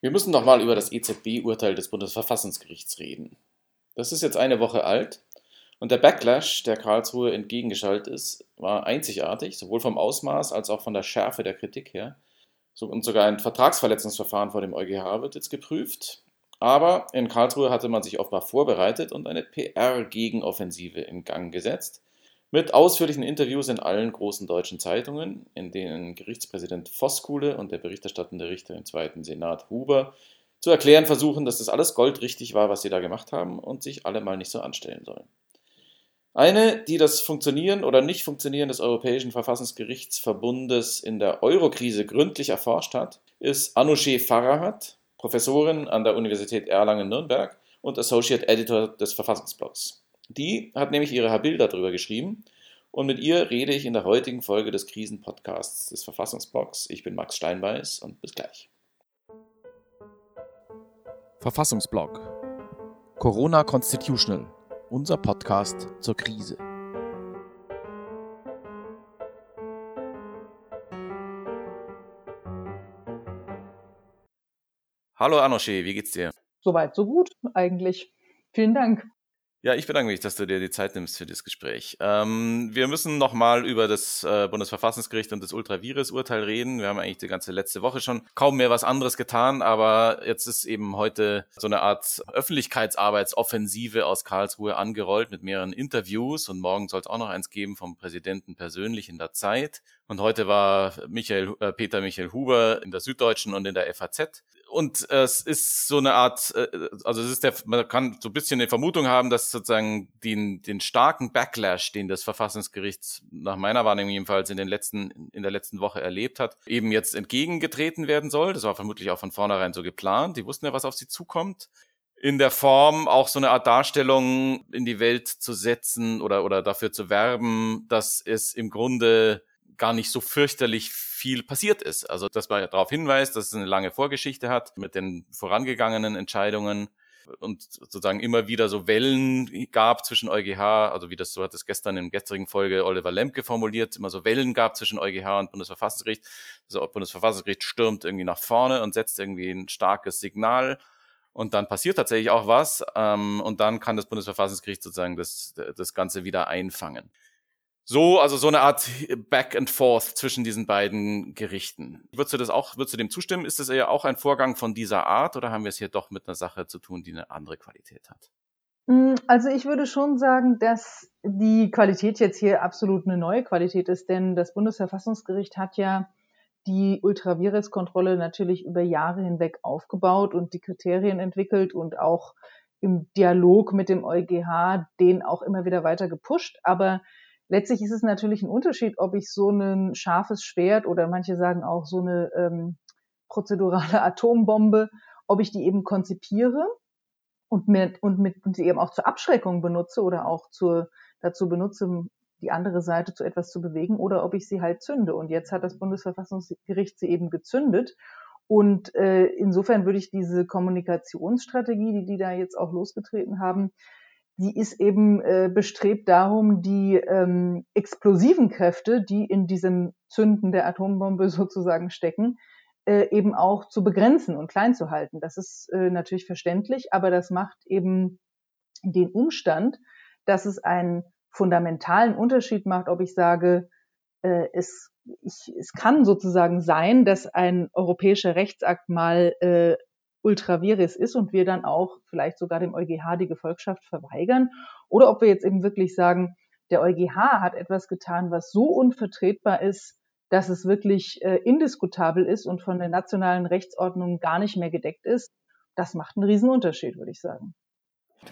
Wir müssen nochmal über das EZB-Urteil des Bundesverfassungsgerichts reden. Das ist jetzt eine Woche alt und der Backlash, der Karlsruhe entgegengeschaltet ist, war einzigartig, sowohl vom Ausmaß als auch von der Schärfe der Kritik her. Und sogar ein Vertragsverletzungsverfahren vor dem EuGH wird jetzt geprüft. Aber in Karlsruhe hatte man sich offenbar vorbereitet und eine PR-Gegenoffensive in Gang gesetzt. Mit ausführlichen Interviews in allen großen deutschen Zeitungen, in denen Gerichtspräsident Voskuhle und der berichterstattende Richter im zweiten Senat Huber zu erklären versuchen, dass das alles goldrichtig war, was sie da gemacht haben und sich alle mal nicht so anstellen sollen. Eine, die das Funktionieren oder Nicht-Funktionieren des Europäischen Verfassungsgerichtsverbundes in der Eurokrise gründlich erforscht hat, ist Anousheh Farahat, Professorin an der Universität Erlangen-Nürnberg und Associate Editor des Verfassungsblogs. Die hat nämlich ihre Habilder darüber geschrieben und mit ihr rede ich in der heutigen Folge des Krisenpodcasts des Verfassungsblogs. Ich bin Max Steinbeiß und bis gleich. Verfassungsblog Corona Constitutional, unser Podcast zur Krise. Hallo Anoche, wie geht's dir? Soweit, so gut eigentlich. Vielen Dank. Ja, ich bedanke mich, dass du dir die Zeit nimmst für das Gespräch. Ähm, wir müssen nochmal über das äh, Bundesverfassungsgericht und das Ultravirus-Urteil reden. Wir haben eigentlich die ganze letzte Woche schon kaum mehr was anderes getan, aber jetzt ist eben heute so eine Art Öffentlichkeitsarbeitsoffensive aus Karlsruhe angerollt mit mehreren Interviews und morgen soll es auch noch eins geben vom Präsidenten persönlich in der Zeit. Und heute war Michael, äh, Peter Michael Huber in der Süddeutschen und in der FAZ und es ist so eine Art, äh, also es ist der, man kann so ein bisschen eine Vermutung haben, dass sozusagen den, den starken Backlash, den das Verfassungsgericht nach meiner Wahrnehmung jedenfalls in den letzten, in der letzten Woche erlebt hat, eben jetzt entgegengetreten werden soll. Das war vermutlich auch von vornherein so geplant. Die wussten ja, was auf sie zukommt. In der Form auch so eine Art Darstellung in die Welt zu setzen oder, oder dafür zu werben, dass es im Grunde gar nicht so fürchterlich viel passiert ist. Also, dass man darauf hinweist, dass es eine lange Vorgeschichte hat mit den vorangegangenen Entscheidungen und sozusagen immer wieder so Wellen gab zwischen EuGH, also wie das so hat es gestern in der gestrigen Folge Oliver Lemke formuliert, immer so Wellen gab zwischen EuGH und Bundesverfassungsgericht. Also Bundesverfassungsgericht stürmt irgendwie nach vorne und setzt irgendwie ein starkes Signal und dann passiert tatsächlich auch was ähm, und dann kann das Bundesverfassungsgericht sozusagen das, das Ganze wieder einfangen. So, also so eine Art Back and Forth zwischen diesen beiden Gerichten. Würdest du das auch, würdest du dem zustimmen? Ist das eher auch ein Vorgang von dieser Art oder haben wir es hier doch mit einer Sache zu tun, die eine andere Qualität hat? Mm, also ich würde schon sagen, dass die Qualität jetzt hier absolut eine neue Qualität ist, denn das Bundesverfassungsgericht hat ja die Ultravirus-Kontrolle natürlich über Jahre hinweg aufgebaut und die Kriterien entwickelt und auch im Dialog mit dem EuGH den auch immer wieder weiter gepusht. Aber letztlich ist es natürlich ein Unterschied, ob ich so ein scharfes Schwert oder manche sagen auch so eine ähm, prozedurale Atombombe, ob ich die eben konzipiere und mit, und mit und sie eben auch zur Abschreckung benutze oder auch zur, dazu benutze, die andere Seite zu etwas zu bewegen oder ob ich sie halt zünde. Und jetzt hat das Bundesverfassungsgericht sie eben gezündet. Und äh, insofern würde ich diese Kommunikationsstrategie, die die da jetzt auch losgetreten haben, die ist eben äh, bestrebt darum, die ähm, explosiven Kräfte, die in diesem Zünden der Atombombe sozusagen stecken, äh, eben auch zu begrenzen und klein zu halten. Das ist äh, natürlich verständlich, aber das macht eben den Umstand, dass es einen fundamentalen Unterschied macht, ob ich sage, äh, es, ich, es kann sozusagen sein, dass ein europäischer Rechtsakt mal äh, ultravirus ist und wir dann auch vielleicht sogar dem EuGH die Gefolgschaft verweigern oder ob wir jetzt eben wirklich sagen, der EuGH hat etwas getan, was so unvertretbar ist, dass es wirklich äh, indiskutabel ist und von der nationalen Rechtsordnung gar nicht mehr gedeckt ist. Das macht einen Riesenunterschied, würde ich sagen.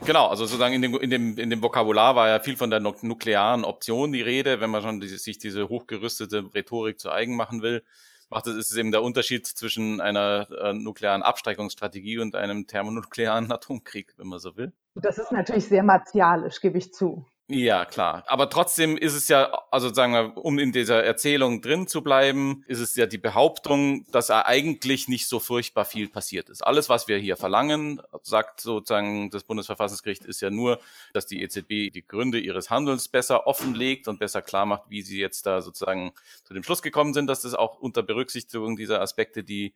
Genau, also sozusagen in dem, in dem, in dem Vokabular war ja viel von der nuklearen Option die Rede, wenn man schon die, sich diese hochgerüstete Rhetorik zu eigen machen will macht es, ist eben der Unterschied zwischen einer äh, nuklearen Abstreckungsstrategie und einem thermonuklearen Atomkrieg, wenn man so will. Das ist natürlich sehr martialisch, gebe ich zu. Ja, klar. Aber trotzdem ist es ja, also sagen wir, um in dieser Erzählung drin zu bleiben, ist es ja die Behauptung, dass eigentlich nicht so furchtbar viel passiert ist. Alles, was wir hier verlangen, sagt sozusagen das Bundesverfassungsgericht, ist ja nur, dass die EZB die Gründe ihres Handelns besser offenlegt und besser klar macht, wie sie jetzt da sozusagen zu dem Schluss gekommen sind, dass das auch unter Berücksichtigung dieser Aspekte, die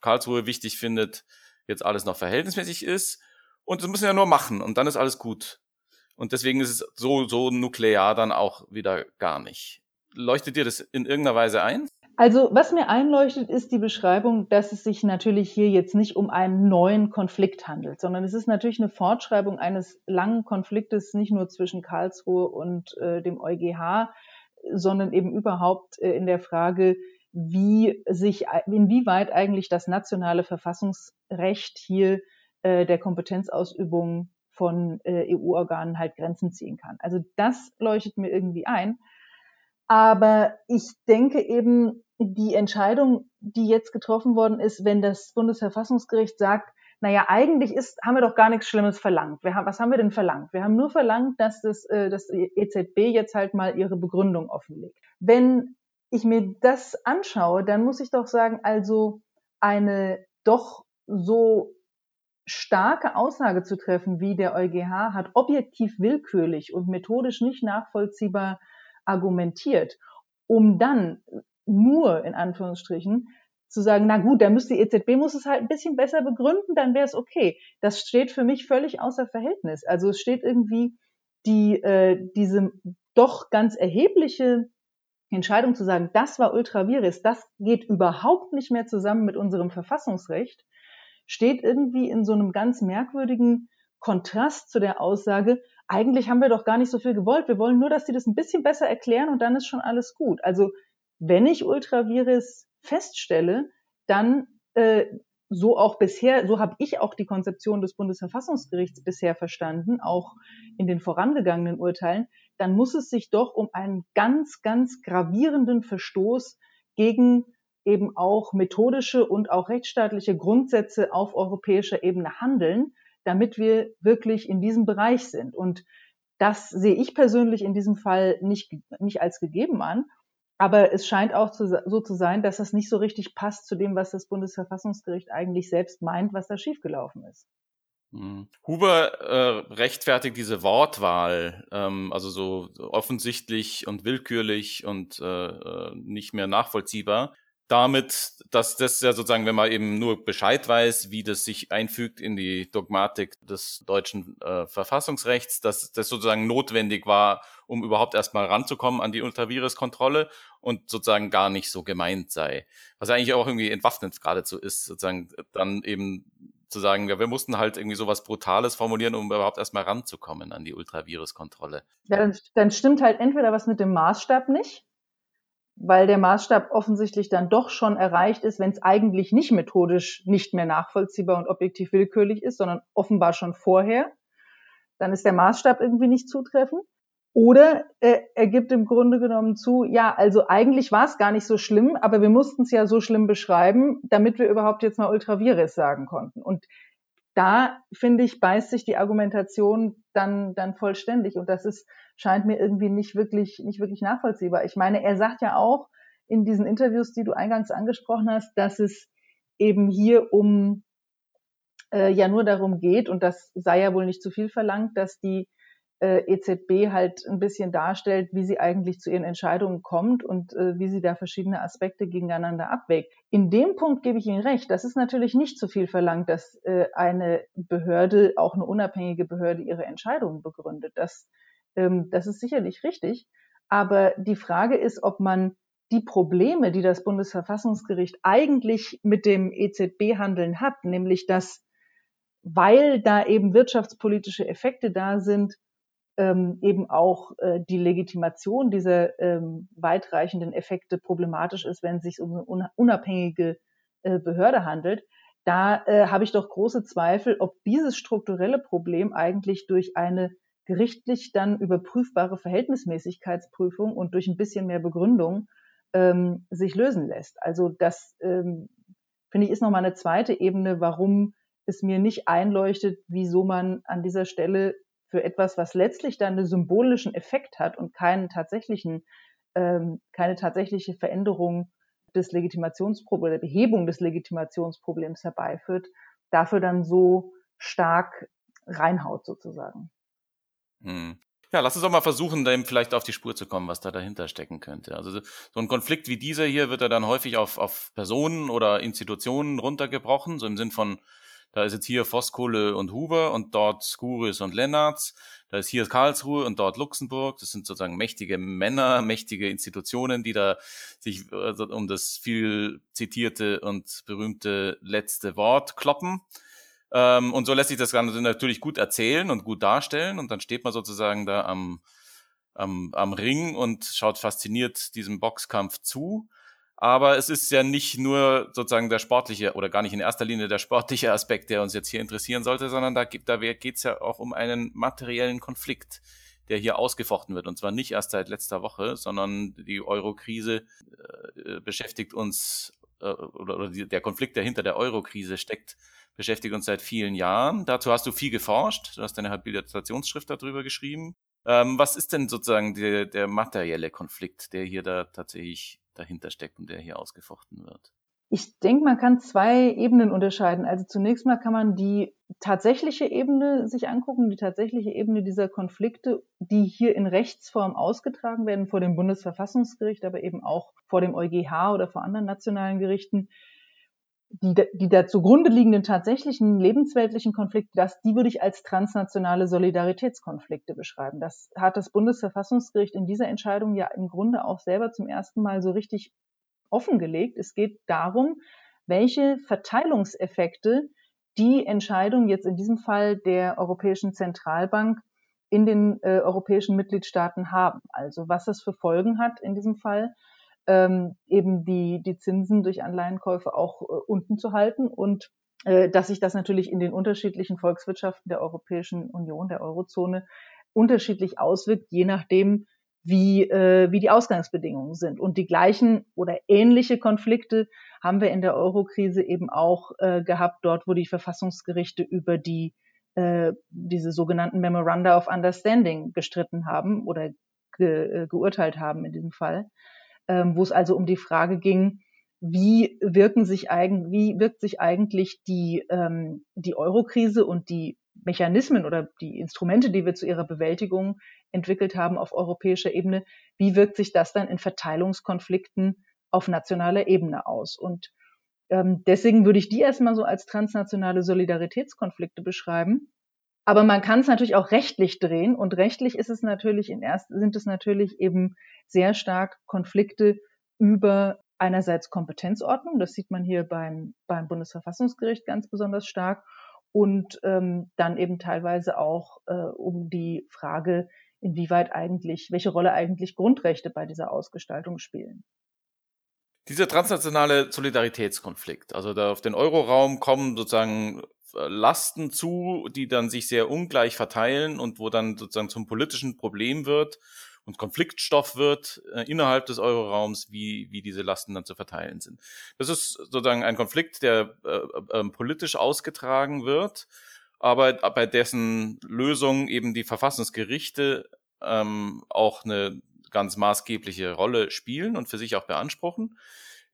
Karlsruhe wichtig findet, jetzt alles noch verhältnismäßig ist. Und das müssen wir ja nur machen und dann ist alles gut. Und deswegen ist es so, so nuklear dann auch wieder gar nicht. Leuchtet dir das in irgendeiner Weise ein? Also was mir einleuchtet, ist die Beschreibung, dass es sich natürlich hier jetzt nicht um einen neuen Konflikt handelt, sondern es ist natürlich eine Fortschreibung eines langen Konfliktes, nicht nur zwischen Karlsruhe und äh, dem EuGH, sondern eben überhaupt äh, in der Frage, wie sich, inwieweit eigentlich das nationale Verfassungsrecht hier äh, der Kompetenzausübung von äh, EU-Organen halt Grenzen ziehen kann. Also das leuchtet mir irgendwie ein. Aber ich denke eben, die Entscheidung, die jetzt getroffen worden ist, wenn das Bundesverfassungsgericht sagt, naja, eigentlich ist, haben wir doch gar nichts Schlimmes verlangt. Haben, was haben wir denn verlangt? Wir haben nur verlangt, dass das, äh, das EZB jetzt halt mal ihre Begründung offenlegt. Wenn ich mir das anschaue, dann muss ich doch sagen, also eine doch so starke Aussage zu treffen, wie der EuGH hat objektiv willkürlich und methodisch nicht nachvollziehbar argumentiert, um dann nur in Anführungsstrichen zu sagen, na gut, da müsste die EZB muss es halt ein bisschen besser begründen, dann wäre es okay. Das steht für mich völlig außer Verhältnis. Also es steht irgendwie die äh, diese doch ganz erhebliche Entscheidung zu sagen, das war ultravirus, das geht überhaupt nicht mehr zusammen mit unserem Verfassungsrecht, steht irgendwie in so einem ganz merkwürdigen Kontrast zu der Aussage, eigentlich haben wir doch gar nicht so viel gewollt, wir wollen nur, dass die das ein bisschen besser erklären und dann ist schon alles gut. Also wenn ich Ultravirus feststelle, dann äh, so auch bisher, so habe ich auch die Konzeption des Bundesverfassungsgerichts bisher verstanden, auch in den vorangegangenen Urteilen, dann muss es sich doch um einen ganz, ganz gravierenden Verstoß gegen eben auch methodische und auch rechtsstaatliche Grundsätze auf europäischer Ebene handeln, damit wir wirklich in diesem Bereich sind. Und das sehe ich persönlich in diesem Fall nicht, nicht als gegeben an. Aber es scheint auch zu, so zu sein, dass das nicht so richtig passt zu dem, was das Bundesverfassungsgericht eigentlich selbst meint, was da schiefgelaufen ist. Mhm. Huber äh, rechtfertigt diese Wortwahl, ähm, also so offensichtlich und willkürlich und äh, äh nicht mehr nachvollziehbar, damit, dass das ja sozusagen, wenn man eben nur Bescheid weiß, wie das sich einfügt in die Dogmatik des deutschen äh, Verfassungsrechts, dass das sozusagen notwendig war, um überhaupt erstmal ranzukommen an die Ultravirus-Kontrolle und sozusagen gar nicht so gemeint sei. Was eigentlich auch irgendwie entwaffnend geradezu ist, sozusagen dann eben zu sagen, ja, wir mussten halt irgendwie sowas Brutales formulieren, um überhaupt erstmal ranzukommen an die Ultravirus-Kontrolle. Ja, dann, dann stimmt halt entweder was mit dem Maßstab nicht, weil der Maßstab offensichtlich dann doch schon erreicht ist, wenn es eigentlich nicht methodisch nicht mehr nachvollziehbar und objektiv willkürlich ist, sondern offenbar schon vorher, dann ist der Maßstab irgendwie nicht zutreffend. Oder äh, er gibt im Grunde genommen zu, ja, also eigentlich war es gar nicht so schlimm, aber wir mussten es ja so schlimm beschreiben, damit wir überhaupt jetzt mal Ultravirus sagen konnten. Und da, finde ich, beißt sich die Argumentation dann, dann vollständig. Und das ist, scheint mir irgendwie nicht wirklich, nicht wirklich nachvollziehbar. Ich meine, er sagt ja auch in diesen Interviews, die du eingangs angesprochen hast, dass es eben hier um äh, ja nur darum geht, und das sei ja wohl nicht zu viel verlangt, dass die EZB halt ein bisschen darstellt, wie sie eigentlich zu ihren Entscheidungen kommt und äh, wie sie da verschiedene Aspekte gegeneinander abwägt. In dem Punkt gebe ich Ihnen recht. Das ist natürlich nicht zu viel verlangt, dass äh, eine Behörde, auch eine unabhängige Behörde, ihre Entscheidungen begründet. Das, ähm, das ist sicherlich richtig. Aber die Frage ist, ob man die Probleme, die das Bundesverfassungsgericht eigentlich mit dem EZB-Handeln hat, nämlich dass weil da eben wirtschaftspolitische Effekte da sind, ähm, eben auch äh, die Legitimation dieser ähm, weitreichenden Effekte problematisch ist, wenn es sich um eine unabhängige äh, Behörde handelt. Da äh, habe ich doch große Zweifel, ob dieses strukturelle Problem eigentlich durch eine gerichtlich dann überprüfbare Verhältnismäßigkeitsprüfung und durch ein bisschen mehr Begründung ähm, sich lösen lässt. Also das ähm, finde ich ist nochmal eine zweite Ebene, warum es mir nicht einleuchtet, wieso man an dieser Stelle für etwas, was letztlich dann einen symbolischen Effekt hat und keinen tatsächlichen, ähm, keine tatsächliche Veränderung des Legitimationsproblems, der Behebung des Legitimationsproblems herbeiführt, dafür dann so stark reinhaut sozusagen. Hm. Ja, lass uns doch mal versuchen, dem vielleicht auf die Spur zu kommen, was da dahinter stecken könnte. Also so ein Konflikt wie dieser hier wird ja dann häufig auf, auf Personen oder Institutionen runtergebrochen, so im Sinn von, da ist jetzt hier Voskuhle und Huber und dort Skuris und Lennartz, da ist hier Karlsruhe und dort Luxemburg. Das sind sozusagen mächtige Männer, mächtige Institutionen, die da sich also um das viel zitierte und berühmte letzte Wort kloppen. Ähm, und so lässt sich das Ganze natürlich gut erzählen und gut darstellen. Und dann steht man sozusagen da am, am, am Ring und schaut fasziniert diesem Boxkampf zu. Aber es ist ja nicht nur sozusagen der sportliche oder gar nicht in erster Linie der sportliche Aspekt, der uns jetzt hier interessieren sollte, sondern da, da geht es ja auch um einen materiellen Konflikt, der hier ausgefochten wird. Und zwar nicht erst seit letzter Woche, sondern die Euro-Krise äh, beschäftigt uns, äh, oder, oder die, der Konflikt, der hinter der Euro-Krise steckt, beschäftigt uns seit vielen Jahren. Dazu hast du viel geforscht. Du hast deine Habilitationsschrift darüber geschrieben. Ähm, was ist denn sozusagen der, der materielle Konflikt, der hier da tatsächlich dahinter steckt und der hier ausgefochten wird? Ich denke, man kann zwei Ebenen unterscheiden. Also zunächst mal kann man die tatsächliche Ebene sich angucken, die tatsächliche Ebene dieser Konflikte, die hier in Rechtsform ausgetragen werden vor dem Bundesverfassungsgericht, aber eben auch vor dem EuGH oder vor anderen nationalen Gerichten die, die da zugrunde liegenden tatsächlichen lebensweltlichen Konflikte, das, die würde ich als transnationale Solidaritätskonflikte beschreiben. Das hat das Bundesverfassungsgericht in dieser Entscheidung ja im Grunde auch selber zum ersten Mal so richtig offengelegt. Es geht darum, welche Verteilungseffekte die Entscheidung jetzt in diesem Fall der Europäischen Zentralbank in den äh, europäischen Mitgliedstaaten haben. Also was das für Folgen hat in diesem Fall ähm, eben die, die Zinsen durch Anleihenkäufe auch äh, unten zu halten und äh, dass sich das natürlich in den unterschiedlichen Volkswirtschaften der Europäischen Union, der Eurozone, unterschiedlich auswirkt, je nachdem, wie, äh, wie die Ausgangsbedingungen sind. Und die gleichen oder ähnliche Konflikte haben wir in der Eurokrise eben auch äh, gehabt, dort, wo die Verfassungsgerichte über die äh, diese sogenannten Memoranda of Understanding gestritten haben oder ge, äh, geurteilt haben in diesem Fall ähm, wo es also um die Frage ging, wie wirken sich eigen, wie wirkt sich eigentlich die, ähm, die Eurokrise und die Mechanismen oder die Instrumente, die wir zu ihrer Bewältigung entwickelt haben auf europäischer Ebene, wie wirkt sich das dann in Verteilungskonflikten auf nationaler Ebene aus? Und ähm, deswegen würde ich die erstmal so als transnationale Solidaritätskonflikte beschreiben. Aber man kann es natürlich auch rechtlich drehen und rechtlich ist es natürlich in erst, sind es natürlich eben sehr stark Konflikte über einerseits Kompetenzordnung, das sieht man hier beim, beim Bundesverfassungsgericht ganz besonders stark, und ähm, dann eben teilweise auch äh, um die Frage, inwieweit eigentlich, welche Rolle eigentlich Grundrechte bei dieser Ausgestaltung spielen. Dieser transnationale Solidaritätskonflikt, also da auf den Euroraum kommen sozusagen Lasten zu, die dann sich sehr ungleich verteilen und wo dann sozusagen zum politischen Problem wird und Konfliktstoff wird äh, innerhalb des Euroraums, wie, wie diese Lasten dann zu verteilen sind. Das ist sozusagen ein Konflikt, der äh, äh, politisch ausgetragen wird, aber bei dessen Lösung eben die Verfassungsgerichte ähm, auch eine ganz maßgebliche Rolle spielen und für sich auch beanspruchen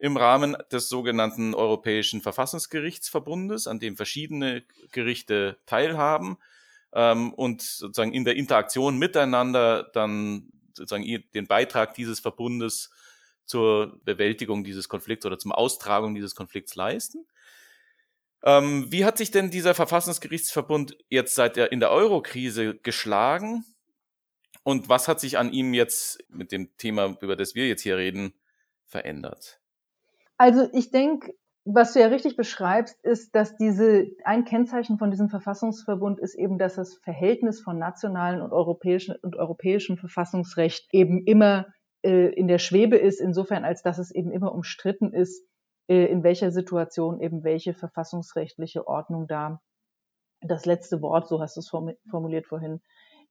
im Rahmen des sogenannten Europäischen Verfassungsgerichtsverbundes, an dem verschiedene Gerichte teilhaben ähm, und sozusagen in der Interaktion miteinander dann sozusagen den Beitrag dieses Verbundes zur Bewältigung dieses Konflikts oder zum Austragung dieses Konflikts leisten. Ähm, wie hat sich denn dieser Verfassungsgerichtsverbund jetzt seit der, in der Euro-Krise geschlagen? Und was hat sich an ihm jetzt mit dem Thema, über das wir jetzt hier reden, verändert? Also ich denke, was du ja richtig beschreibst, ist, dass diese ein Kennzeichen von diesem Verfassungsverbund ist eben, dass das Verhältnis von nationalen und europäischen und europäischem Verfassungsrecht eben immer äh, in der Schwebe ist, insofern als dass es eben immer umstritten ist, äh, in welcher Situation eben welche verfassungsrechtliche Ordnung da das letzte Wort, so hast du es formuliert vorhin,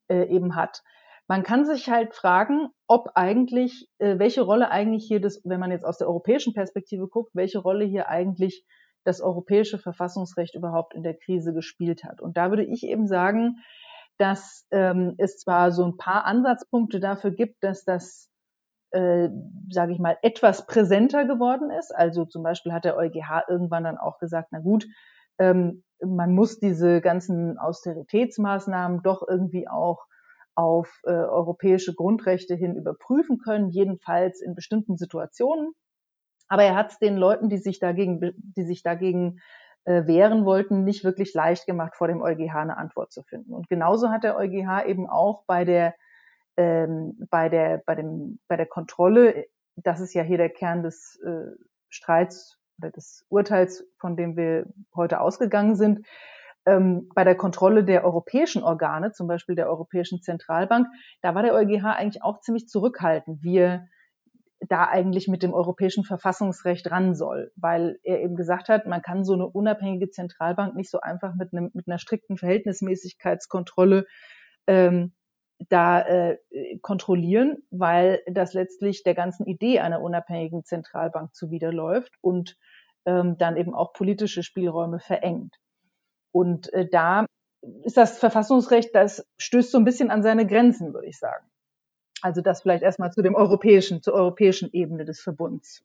äh, eben hat. Man kann sich halt fragen, ob eigentlich, äh, welche Rolle eigentlich hier das, wenn man jetzt aus der europäischen Perspektive guckt, welche Rolle hier eigentlich das europäische Verfassungsrecht überhaupt in der Krise gespielt hat. Und da würde ich eben sagen, dass ähm, es zwar so ein paar Ansatzpunkte dafür gibt, dass das, äh, sage ich mal, etwas präsenter geworden ist. Also zum Beispiel hat der EuGH irgendwann dann auch gesagt, na gut, ähm, man muss diese ganzen Austeritätsmaßnahmen doch irgendwie auch auf äh, europäische Grundrechte hin überprüfen können, jedenfalls in bestimmten Situationen. Aber er hat es den Leuten, die sich dagegen, die sich dagegen äh, wehren wollten, nicht wirklich leicht gemacht, vor dem EuGH eine Antwort zu finden. Und genauso hat der EuGH eben auch bei der, ähm, bei der, bei dem, bei der Kontrolle, das ist ja hier der Kern des äh, Streits oder des Urteils, von dem wir heute ausgegangen sind, ähm, bei der Kontrolle der europäischen Organe, zum Beispiel der Europäischen Zentralbank, da war der EuGH eigentlich auch ziemlich zurückhaltend, wie er da eigentlich mit dem europäischen Verfassungsrecht ran soll, weil er eben gesagt hat, man kann so eine unabhängige Zentralbank nicht so einfach mit, einem, mit einer strikten Verhältnismäßigkeitskontrolle ähm, da äh, kontrollieren, weil das letztlich der ganzen Idee einer unabhängigen Zentralbank zuwiderläuft und ähm, dann eben auch politische Spielräume verengt. Und äh, da ist das Verfassungsrecht, das stößt so ein bisschen an seine Grenzen, würde ich sagen. Also das vielleicht erstmal zu dem europäischen, zur europäischen Ebene des Verbunds.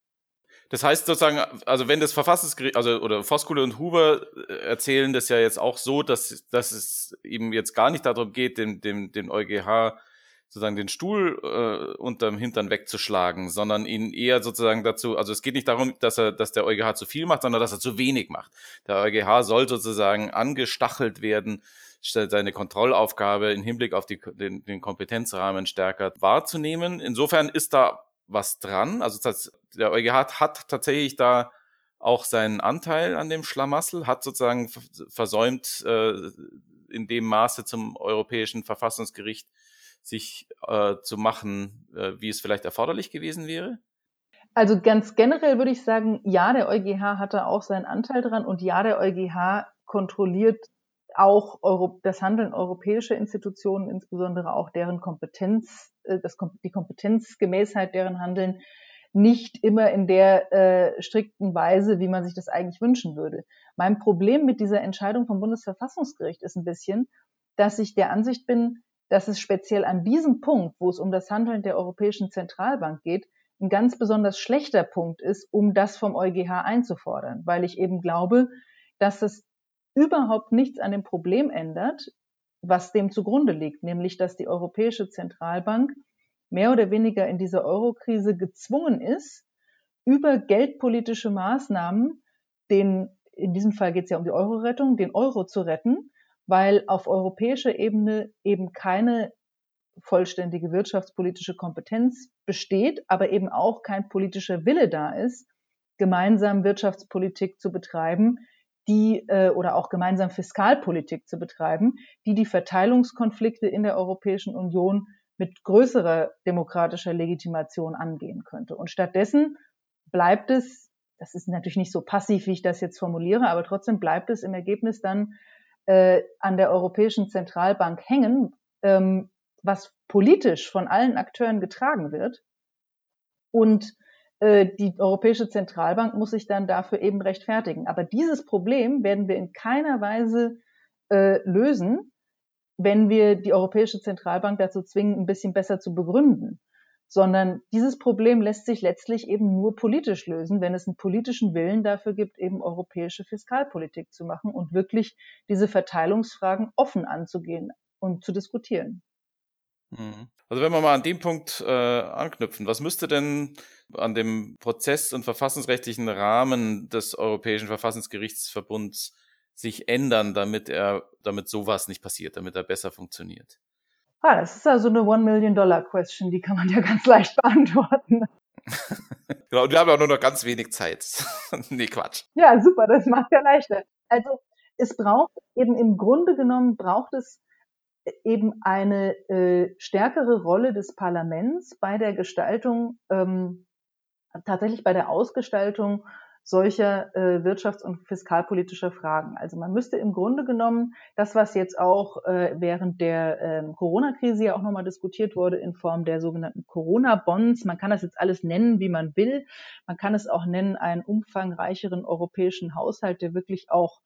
Das heißt sozusagen, also wenn das Verfassungsgericht, also oder Voskuhle und Huber äh, erzählen das ja jetzt auch so, dass, dass es eben jetzt gar nicht darum geht, dem, dem, dem EuGH sozusagen den Stuhl äh, unterm Hintern wegzuschlagen, sondern ihn eher sozusagen dazu, also es geht nicht darum, dass er, dass der EuGH zu viel macht, sondern dass er zu wenig macht. Der EuGH soll sozusagen angestachelt werden, seine Kontrollaufgabe im Hinblick auf die, den, den Kompetenzrahmen stärker wahrzunehmen. Insofern ist da was dran. Also das, der EuGH hat tatsächlich da auch seinen Anteil an dem Schlamassel, hat sozusagen versäumt, äh, in dem Maße zum Europäischen Verfassungsgericht sich äh, zu machen, äh, wie es vielleicht erforderlich gewesen wäre? Also ganz generell würde ich sagen, ja, der EuGH hatte auch seinen Anteil dran und ja, der EuGH kontrolliert auch Euro das Handeln europäischer Institutionen, insbesondere auch deren Kompetenz, äh, das, die Kompetenzgemäßheit deren Handeln nicht immer in der äh, strikten Weise, wie man sich das eigentlich wünschen würde. Mein Problem mit dieser Entscheidung vom Bundesverfassungsgericht ist ein bisschen, dass ich der Ansicht bin, dass es speziell an diesem Punkt, wo es um das Handeln der Europäischen Zentralbank geht, ein ganz besonders schlechter Punkt ist, um das vom EuGH einzufordern, weil ich eben glaube, dass es überhaupt nichts an dem Problem ändert, was dem zugrunde liegt, nämlich dass die Europäische Zentralbank mehr oder weniger in dieser Eurokrise gezwungen ist, über geldpolitische Maßnahmen den, in diesem Fall geht es ja um die Euro-Rettung, den Euro zu retten weil auf europäischer Ebene eben keine vollständige wirtschaftspolitische Kompetenz besteht, aber eben auch kein politischer Wille da ist, gemeinsam Wirtschaftspolitik zu betreiben, die äh, oder auch gemeinsam Fiskalpolitik zu betreiben, die die Verteilungskonflikte in der Europäischen Union mit größerer demokratischer Legitimation angehen könnte. Und stattdessen bleibt es, das ist natürlich nicht so passiv, wie ich das jetzt formuliere, aber trotzdem bleibt es im Ergebnis dann äh, an der Europäischen Zentralbank hängen, ähm, was politisch von allen Akteuren getragen wird. Und äh, die Europäische Zentralbank muss sich dann dafür eben rechtfertigen. Aber dieses Problem werden wir in keiner Weise äh, lösen, wenn wir die Europäische Zentralbank dazu zwingen, ein bisschen besser zu begründen sondern dieses Problem lässt sich letztlich eben nur politisch lösen, wenn es einen politischen Willen dafür gibt, eben europäische Fiskalpolitik zu machen und wirklich diese Verteilungsfragen offen anzugehen und zu diskutieren. Mhm. Also wenn wir mal an dem Punkt äh, anknüpfen, was müsste denn an dem Prozess- und verfassungsrechtlichen Rahmen des Europäischen Verfassungsgerichtsverbunds sich ändern, damit er, damit sowas nicht passiert, damit er besser funktioniert? Ah, das ist also eine One-Million-Dollar-Question, die kann man ja ganz leicht beantworten. genau, und wir haben ja auch nur noch ganz wenig Zeit. nee, Quatsch. Ja, super, das macht ja leichter. Also es braucht eben im Grunde genommen braucht es eben eine äh, stärkere Rolle des Parlaments bei der Gestaltung, ähm, tatsächlich bei der Ausgestaltung solcher äh, wirtschafts- und fiskalpolitischer Fragen. Also man müsste im Grunde genommen das, was jetzt auch äh, während der ähm, Corona-Krise ja auch nochmal diskutiert wurde in Form der sogenannten Corona-Bonds, man kann das jetzt alles nennen, wie man will. Man kann es auch nennen, einen umfangreicheren europäischen Haushalt, der wirklich auch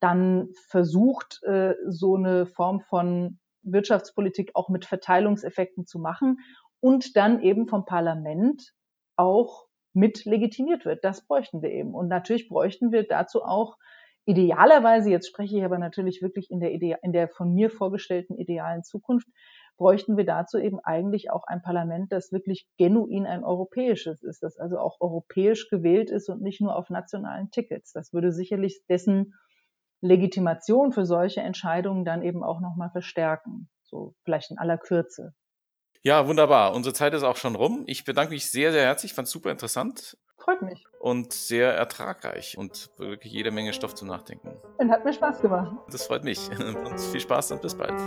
dann versucht, äh, so eine Form von Wirtschaftspolitik auch mit Verteilungseffekten zu machen und dann eben vom Parlament auch mit legitimiert wird. Das bräuchten wir eben. Und natürlich bräuchten wir dazu auch idealerweise, jetzt spreche ich aber natürlich wirklich in der, Ide in der von mir vorgestellten idealen Zukunft, bräuchten wir dazu eben eigentlich auch ein Parlament, das wirklich genuin ein europäisches ist, das also auch europäisch gewählt ist und nicht nur auf nationalen Tickets. Das würde sicherlich dessen Legitimation für solche Entscheidungen dann eben auch nochmal verstärken. So vielleicht in aller Kürze. Ja, wunderbar. Unsere Zeit ist auch schon rum. Ich bedanke mich sehr, sehr herzlich. Fand es super interessant. Freut mich. Und sehr ertragreich und wirklich jede Menge Stoff zum Nachdenken. Und hat mir Spaß gemacht. Das freut mich. Und viel Spaß und bis bald.